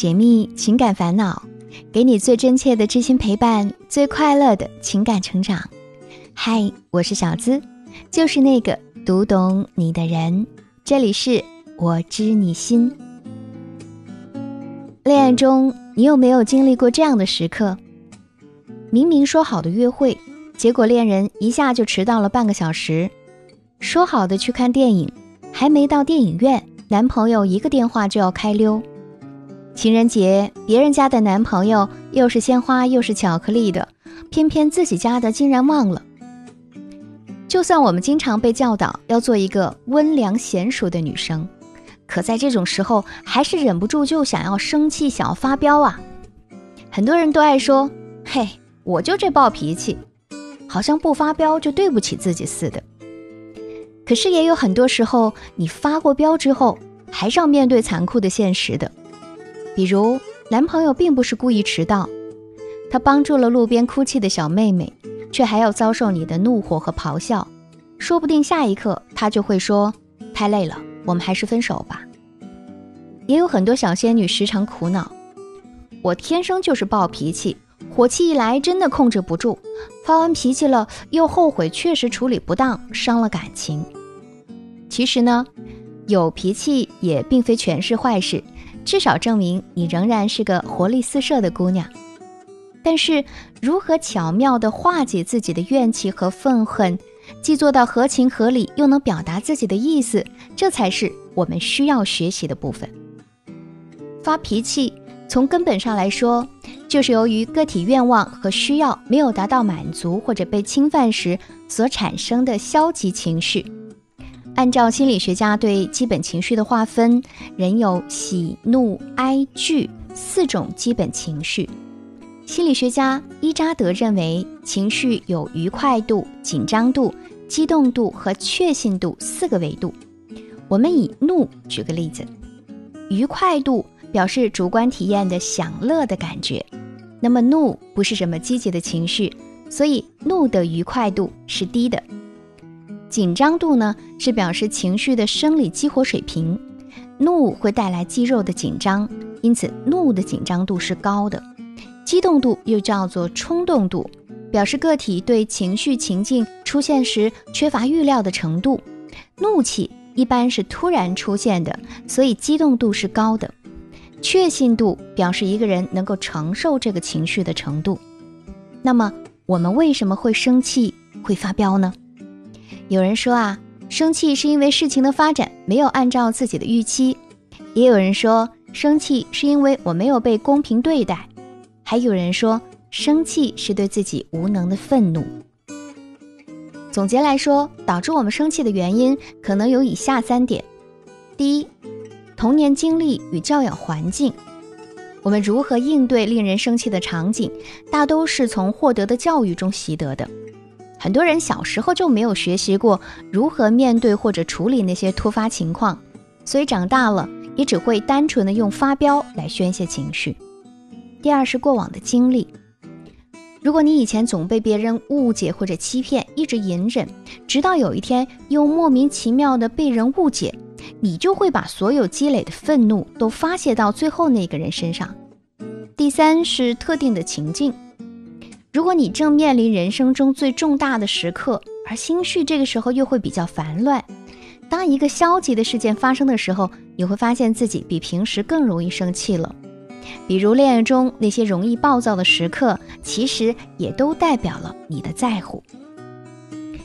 解密情感烦恼，给你最真切的知心陪伴，最快乐的情感成长。嗨，我是小资，就是那个读懂你的人。这里是我知你心。恋爱中，你有没有经历过这样的时刻？明明说好的约会，结果恋人一下就迟到了半个小时。说好的去看电影，还没到电影院，男朋友一个电话就要开溜。情人节，别人家的男朋友又是鲜花又是巧克力的，偏偏自己家的竟然忘了。就算我们经常被教导要做一个温良贤淑的女生，可在这种时候还是忍不住就想要生气，想要发飙啊！很多人都爱说：“嘿，我就这暴脾气，好像不发飙就对不起自己似的。”可是也有很多时候，你发过飙之后，还是要面对残酷的现实的。比如，男朋友并不是故意迟到，他帮助了路边哭泣的小妹妹，却还要遭受你的怒火和咆哮。说不定下一刻他就会说：“太累了，我们还是分手吧。”也有很多小仙女时常苦恼：“我天生就是暴脾气，火气一来真的控制不住，发完脾气了又后悔确实处理不当，伤了感情。”其实呢，有脾气也并非全是坏事。至少证明你仍然是个活力四射的姑娘，但是如何巧妙地化解自己的怨气和愤恨，既做到合情合理，又能表达自己的意思，这才是我们需要学习的部分。发脾气从根本上来说，就是由于个体愿望和需要没有达到满足或者被侵犯时所产生的消极情绪。按照心理学家对基本情绪的划分，人有喜怒哀惧四种基本情绪。心理学家伊扎德认为，情绪有愉快度、紧张度、激动度和确信度四个维度。我们以怒举个例子，愉快度表示主观体验的享乐的感觉，那么怒不是什么积极的情绪，所以怒的愉快度是低的。紧张度呢，是表示情绪的生理激活水平。怒会带来肌肉的紧张，因此怒的紧张度是高的。激动度又叫做冲动度，表示个体对情绪情境出现时缺乏预料的程度。怒气一般是突然出现的，所以激动度是高的。确信度表示一个人能够承受这个情绪的程度。那么，我们为什么会生气、会发飙呢？有人说啊，生气是因为事情的发展没有按照自己的预期；也有人说，生气是因为我没有被公平对待；还有人说，生气是对自己无能的愤怒。总结来说，导致我们生气的原因可能有以下三点：第一，童年经历与教养环境，我们如何应对令人生气的场景，大都是从获得的教育中习得的。很多人小时候就没有学习过如何面对或者处理那些突发情况，所以长大了也只会单纯的用发飙来宣泄情绪。第二是过往的经历，如果你以前总被别人误解或者欺骗，一直隐忍，直到有一天又莫名其妙的被人误解，你就会把所有积累的愤怒都发泄到最后那个人身上。第三是特定的情境。如果你正面临人生中最重大的时刻，而心绪这个时候又会比较烦乱，当一个消极的事件发生的时候，你会发现自己比平时更容易生气了。比如恋爱中那些容易暴躁的时刻，其实也都代表了你的在乎。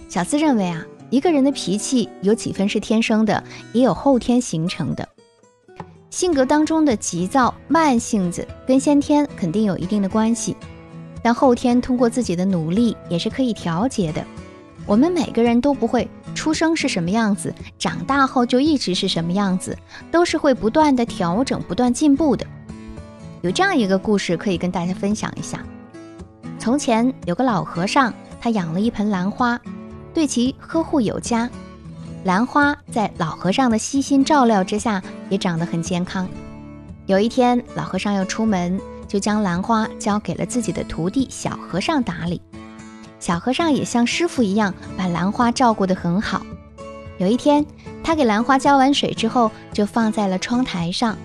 小思认为啊，一个人的脾气有几分是天生的，也有后天形成的。性格当中的急躁、慢性子，跟先天肯定有一定的关系。但后天通过自己的努力也是可以调节的。我们每个人都不会出生是什么样子，长大后就一直是什么样子，都是会不断的调整、不断进步的。有这样一个故事可以跟大家分享一下：从前有个老和尚，他养了一盆兰花，对其呵护有加。兰花在老和尚的悉心照料之下，也长得很健康。有一天，老和尚要出门。就将兰花交给了自己的徒弟小和尚打理，小和尚也像师傅一样把兰花照顾得很好。有一天，他给兰花浇完水之后，就放在了窗台上。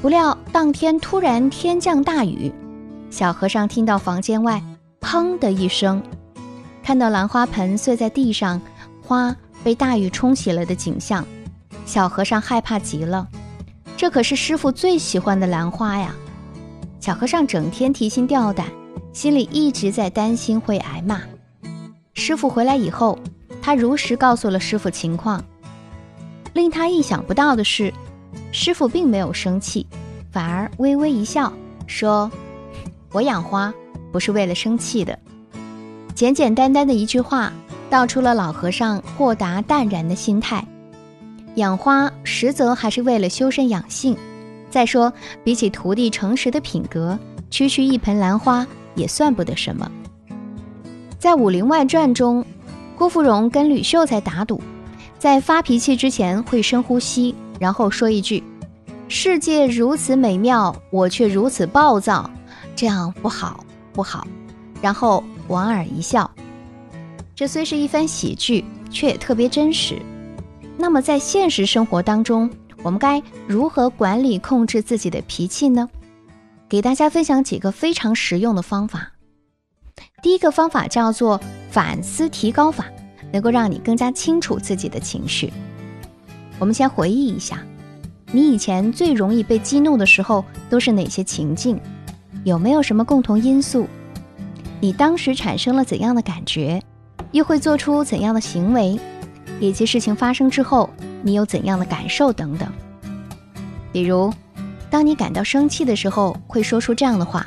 不料当天突然天降大雨，小和尚听到房间外“砰”的一声，看到兰花盆碎在地上，花被大雨冲洗了的景象，小和尚害怕极了。这可是师傅最喜欢的兰花呀！小和尚整天提心吊胆，心里一直在担心会挨骂。师傅回来以后，他如实告诉了师傅情况。令他意想不到的是。师傅并没有生气，反而微微一笑，说：“ 我养花不是为了生气的。”简简单单的一句话，道出了老和尚豁达淡然的心态。养花实则还是为了修身养性。再说，比起徒弟诚实的品格，区区一盆兰花也算不得什么。在《武林外传》中，郭芙蓉跟吕秀才打赌，在发脾气之前会深呼吸。然后说一句：“世界如此美妙，我却如此暴躁，这样不好，不好。”然后莞尔一笑。这虽是一番喜剧，却也特别真实。那么在现实生活当中，我们该如何管理控制自己的脾气呢？给大家分享几个非常实用的方法。第一个方法叫做反思提高法，能够让你更加清楚自己的情绪。我们先回忆一下，你以前最容易被激怒的时候都是哪些情境？有没有什么共同因素？你当时产生了怎样的感觉？又会做出怎样的行为？以及事情发生之后，你有怎样的感受等等？比如，当你感到生气的时候，会说出这样的话：“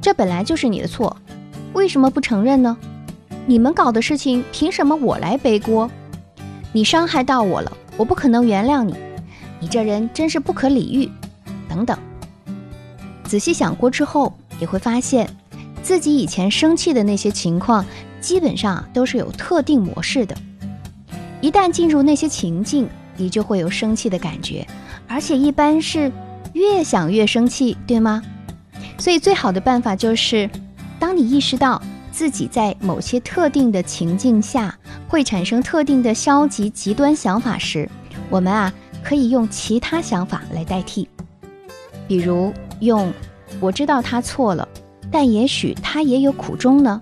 这本来就是你的错，为什么不承认呢？你们搞的事情，凭什么我来背锅？你伤害到我了。”我不可能原谅你，你这人真是不可理喻，等等。仔细想过之后，也会发现自己以前生气的那些情况，基本上都是有特定模式的。一旦进入那些情境，你就会有生气的感觉，而且一般是越想越生气，对吗？所以最好的办法就是，当你意识到自己在某些特定的情境下。会产生特定的消极极端想法时，我们啊可以用其他想法来代替，比如用“我知道他错了，但也许他也有苦衷呢”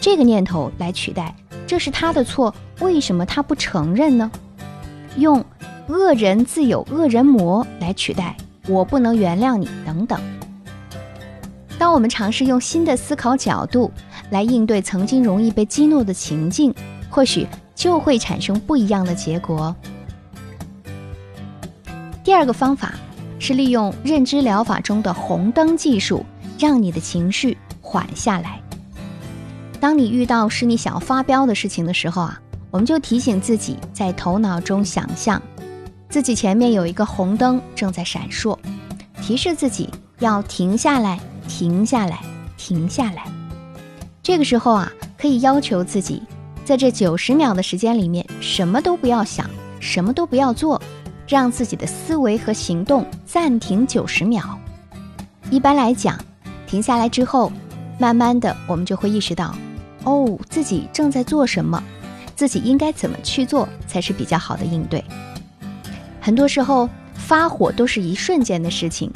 这个念头来取代“这是他的错，为什么他不承认呢？”用“恶人自有恶人磨”来取代“我不能原谅你”等等。当我们尝试用新的思考角度来应对曾经容易被激怒的情境。或许就会产生不一样的结果。第二个方法是利用认知疗法中的红灯技术，让你的情绪缓下来。当你遇到使你想要发飙的事情的时候啊，我们就提醒自己，在头脑中想象自己前面有一个红灯正在闪烁，提示自己要停下来，停下来，停下来。这个时候啊，可以要求自己。在这九十秒的时间里面，什么都不要想，什么都不要做，让自己的思维和行动暂停九十秒。一般来讲，停下来之后，慢慢的我们就会意识到，哦，自己正在做什么，自己应该怎么去做才是比较好的应对。很多时候发火都是一瞬间的事情，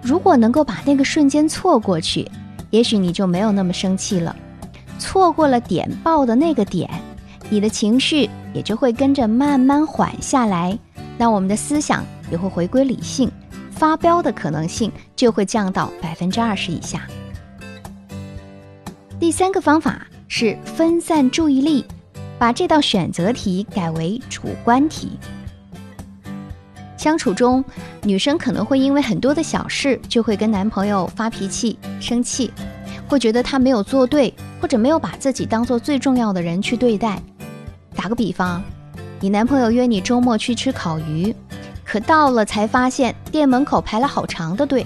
如果能够把那个瞬间错过去，也许你就没有那么生气了。错过了点爆的那个点，你的情绪也就会跟着慢慢缓下来，那我们的思想也会回归理性，发飙的可能性就会降到百分之二十以下。第三个方法是分散注意力，把这道选择题改为主观题。相处中，女生可能会因为很多的小事就会跟男朋友发脾气、生气，会觉得他没有做对。或者没有把自己当做最重要的人去对待。打个比方，你男朋友约你周末去吃烤鱼，可到了才发现店门口排了好长的队。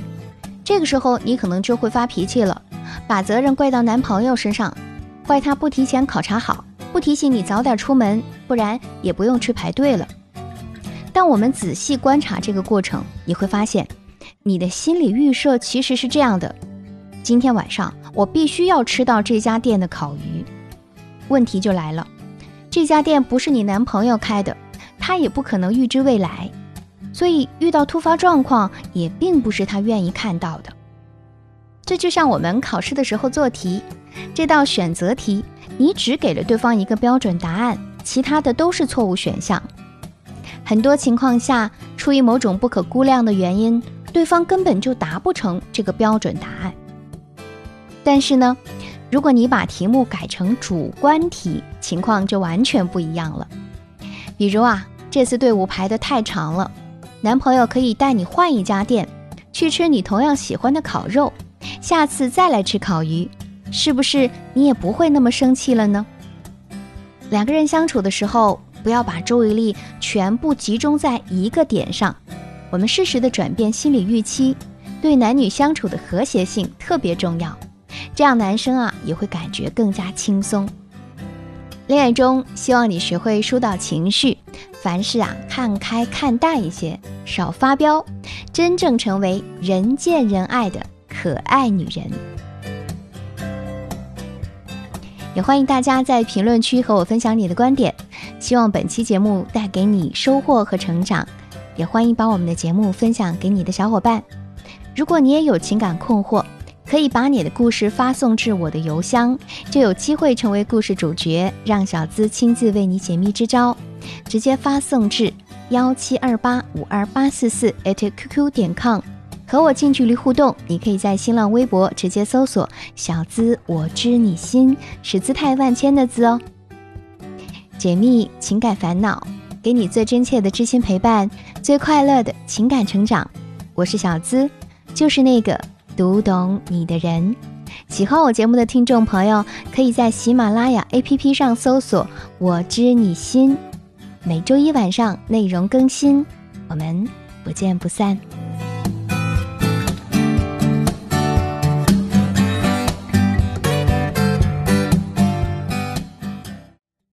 这个时候你可能就会发脾气了，把责任怪到男朋友身上，怪他不提前考察好，不提醒你早点出门，不然也不用去排队了。但我们仔细观察这个过程，你会发现，你的心理预设其实是这样的：今天晚上。我必须要吃到这家店的烤鱼。问题就来了，这家店不是你男朋友开的，他也不可能预知未来。所以遇到突发状况也并不是他愿意看到的。这就像我们考试的时候做题，这道选择题，你只给了对方一个标准答案，其他的都是错误选项。很多情况下，出于某种不可估量的原因，对方根本就达不成这个标准答案。但是呢，如果你把题目改成主观题，情况就完全不一样了。比如啊，这次队伍排得太长了，男朋友可以带你换一家店，去吃你同样喜欢的烤肉。下次再来吃烤鱼，是不是你也不会那么生气了呢？两个人相处的时候，不要把注意力全部集中在一个点上。我们适时的转变心理预期，对男女相处的和谐性特别重要。这样男生啊也会感觉更加轻松。恋爱中，希望你学会疏导情绪，凡事啊看开看淡一些，少发飙，真正成为人见人爱的。可爱女人，也欢迎大家在评论区和我分享你的观点。希望本期节目带给你收获和成长，也欢迎把我们的节目分享给你的小伙伴。如果你也有情感困惑，可以把你的故事发送至我的邮箱，就有机会成为故事主角，让小资亲自为你解密支招。直接发送至幺七二八五二八四四 @QQ 点 com。和我近距离互动，你可以在新浪微博直接搜索“小资我知你心”，是姿态万千的“资”哦。解密情感烦恼，给你最真切的知心陪伴，最快乐的情感成长。我是小资，就是那个读懂你的人。喜欢我节目的听众朋友，可以在喜马拉雅 APP 上搜索“我知你心”，每周一晚上内容更新，我们不见不散。